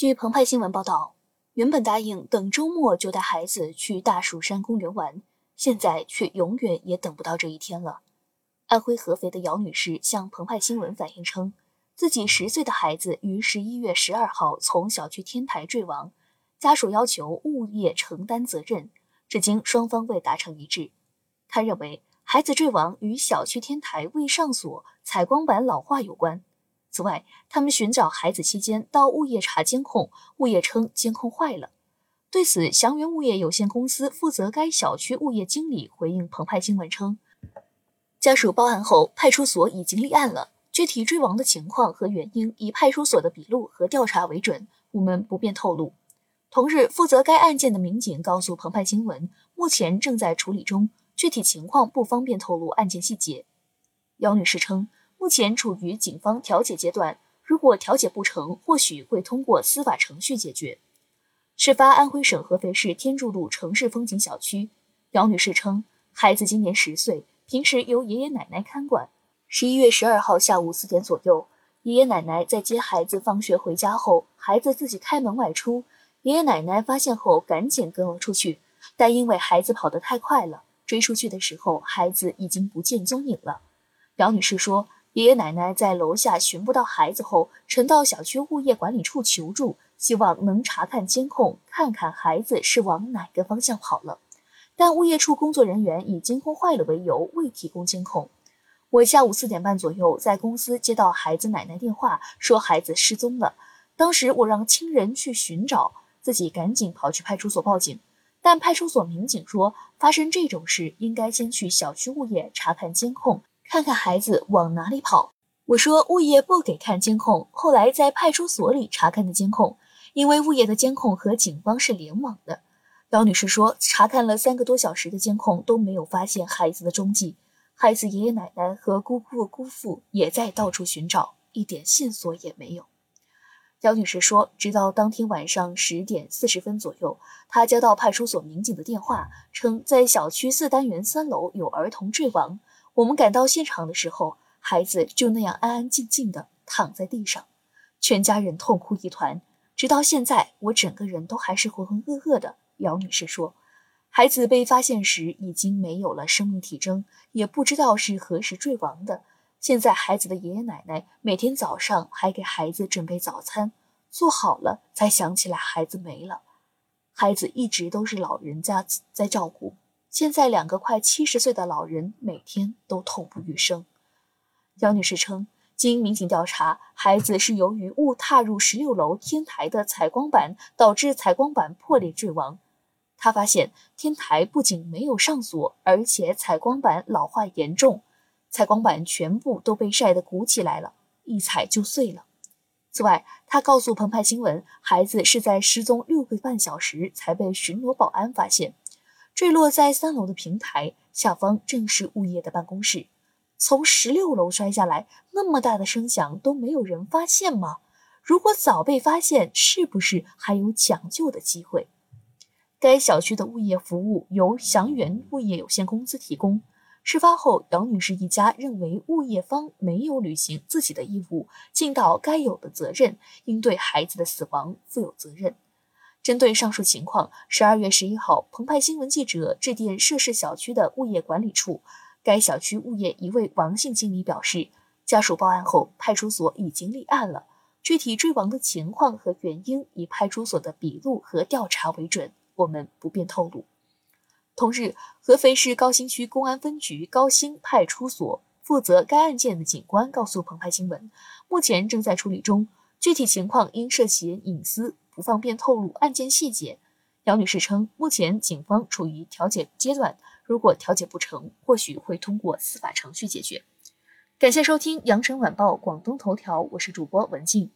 据澎湃新闻报道，原本答应等周末就带孩子去大蜀山公园玩，现在却永远也等不到这一天了。安徽合肥的姚女士向澎湃新闻反映称，自己十岁的孩子于十一月十二号从小区天台坠亡，家属要求物业承担责任，至今双方未达成一致。她认为，孩子坠亡与小区天台未上锁、采光板老化有关。此外，他们寻找孩子期间到物业查监控，物业称监控坏了。对此，祥源物业有限公司负责该小区物业经理回应澎湃新闻称，家属报案后，派出所已经立案了，具体坠亡的情况和原因以派出所的笔录和调查为准，我们不便透露。同日，负责该案件的民警告诉澎湃新闻，目前正在处理中，具体情况不方便透露案件细节。姚女士称。目前处于警方调解阶段，如果调解不成，或许会通过司法程序解决。事发安徽省合肥市天柱路城市风景小区，姚女士称，孩子今年十岁，平时由爷爷奶奶看管。十一月十二号下午四点左右，爷爷奶奶在接孩子放学回家后，孩子自己开门外出，爷爷奶奶发现后赶紧跟了出去，但因为孩子跑得太快了，追出去的时候，孩子已经不见踪影了。姚女士说。爷爷奶奶在楼下寻不到孩子后，曾到小区物业管理处求助，希望能查看监控，看看孩子是往哪个方向跑了。但物业处工作人员以监控坏了为由，未提供监控。我下午四点半左右在公司接到孩子奶奶电话，说孩子失踪了。当时我让亲人去寻找，自己赶紧跑去派出所报警。但派出所民警说，发生这种事应该先去小区物业查看监控。看看孩子往哪里跑。我说物业不给看监控，后来在派出所里查看的监控，因为物业的监控和警方是联网的。姚女士说，查看了三个多小时的监控都没有发现孩子的踪迹，孩子爷爷奶奶和姑姑姑父也在到处寻找，一点线索也没有。姚女士说，直到当天晚上十点四十分左右，她接到派出所民警的电话，称在小区四单元三楼有儿童坠亡。我们赶到现场的时候，孩子就那样安安静静地躺在地上，全家人痛哭一团。直到现在，我整个人都还是浑浑噩噩的。姚女士说，孩子被发现时已经没有了生命体征，也不知道是何时坠亡的。现在，孩子的爷爷奶奶每天早上还给孩子准备早餐，做好了才想起来孩子没了。孩子一直都是老人家在照顾。现在，两个快七十岁的老人每天都痛不欲生。杨女士称，经民警调查，孩子是由于误踏入十六楼天台的采光板，导致采光板破裂坠亡。她发现天台不仅没有上锁，而且采光板老化严重，采光板全部都被晒得鼓起来了，一踩就碎了。此外，她告诉澎湃新闻，孩子是在失踪六个半小时才被巡逻保安发现。坠落在三楼的平台下方，正是物业的办公室。从十六楼摔下来，那么大的声响都没有人发现吗？如果早被发现，是不是还有抢救的机会？该小区的物业服务由祥源物业有限公司提供。事发后，姚女士一家认为物业方没有履行自己的义务，尽到该有的责任，应对孩子的死亡负有责任。针对上述情况，十二月十一号，澎湃新闻记者致电涉事小区的物业管理处，该小区物业一位王姓经理表示，家属报案后，派出所已经立案了，具体坠亡的情况和原因以派出所的笔录和调查为准，我们不便透露。同日，合肥市高新区公安分局高新派出所负责该案件的警官告诉澎湃新闻，目前正在处理中，具体情况因涉嫌隐私。不方便透露案件细节。姚女士称，目前警方处于调解阶段，如果调解不成，或许会通过司法程序解决。感谢收听羊城晚报广东头条，我是主播文静。